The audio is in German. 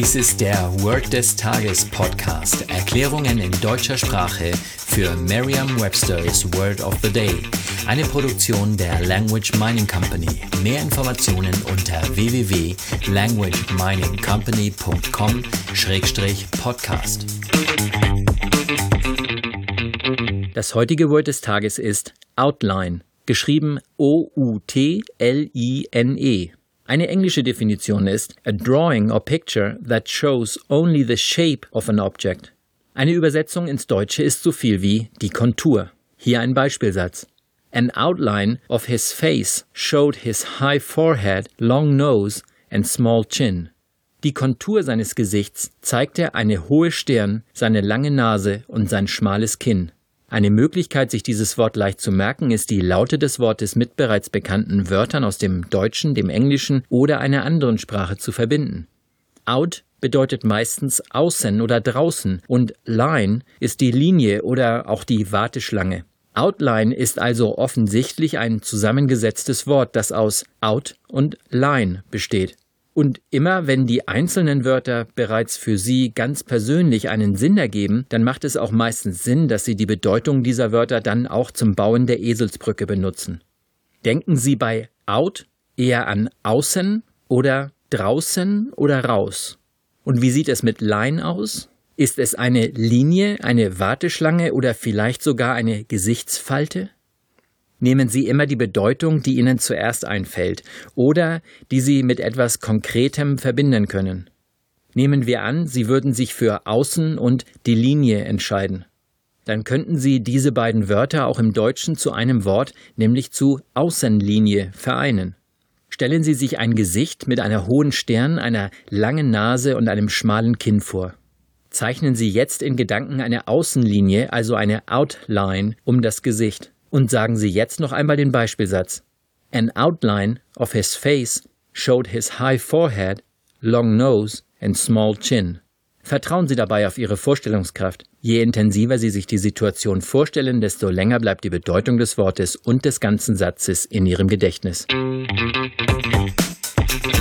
Dies ist der Word des Tages Podcast. Erklärungen in deutscher Sprache für Merriam-Webster's Word of the Day. Eine Produktion der Language Mining Company. Mehr Informationen unter www.languageminingcompany.com-podcast. Das heutige Wort des Tages ist Outline, geschrieben O-U-T-L-I-N-E. Eine englische Definition ist a drawing or picture that shows only the shape of an object. Eine Übersetzung ins Deutsche ist so viel wie die Kontur. Hier ein Beispielsatz. An outline of his face showed his high forehead, long nose and small chin. Die Kontur seines Gesichts zeigte eine hohe Stirn, seine lange Nase und sein schmales Kinn. Eine Möglichkeit, sich dieses Wort leicht zu merken, ist die Laute des Wortes mit bereits bekannten Wörtern aus dem Deutschen, dem Englischen oder einer anderen Sprache zu verbinden. Out bedeutet meistens außen oder draußen und line ist die Linie oder auch die Warteschlange. Outline ist also offensichtlich ein zusammengesetztes Wort, das aus out und line besteht. Und immer wenn die einzelnen Wörter bereits für Sie ganz persönlich einen Sinn ergeben, dann macht es auch meistens Sinn, dass Sie die Bedeutung dieser Wörter dann auch zum Bauen der Eselsbrücke benutzen. Denken Sie bei out eher an außen oder draußen oder raus. Und wie sieht es mit line aus? Ist es eine Linie, eine Warteschlange oder vielleicht sogar eine Gesichtsfalte? Nehmen Sie immer die Bedeutung, die Ihnen zuerst einfällt oder die Sie mit etwas Konkretem verbinden können. Nehmen wir an, Sie würden sich für Außen und die Linie entscheiden. Dann könnten Sie diese beiden Wörter auch im Deutschen zu einem Wort, nämlich zu Außenlinie, vereinen. Stellen Sie sich ein Gesicht mit einer hohen Stirn, einer langen Nase und einem schmalen Kinn vor. Zeichnen Sie jetzt in Gedanken eine Außenlinie, also eine Outline, um das Gesicht. Und sagen Sie jetzt noch einmal den Beispielsatz. An outline of his face showed his high forehead, long nose and small chin. Vertrauen Sie dabei auf Ihre Vorstellungskraft. Je intensiver Sie sich die Situation vorstellen, desto länger bleibt die Bedeutung des Wortes und des ganzen Satzes in Ihrem Gedächtnis.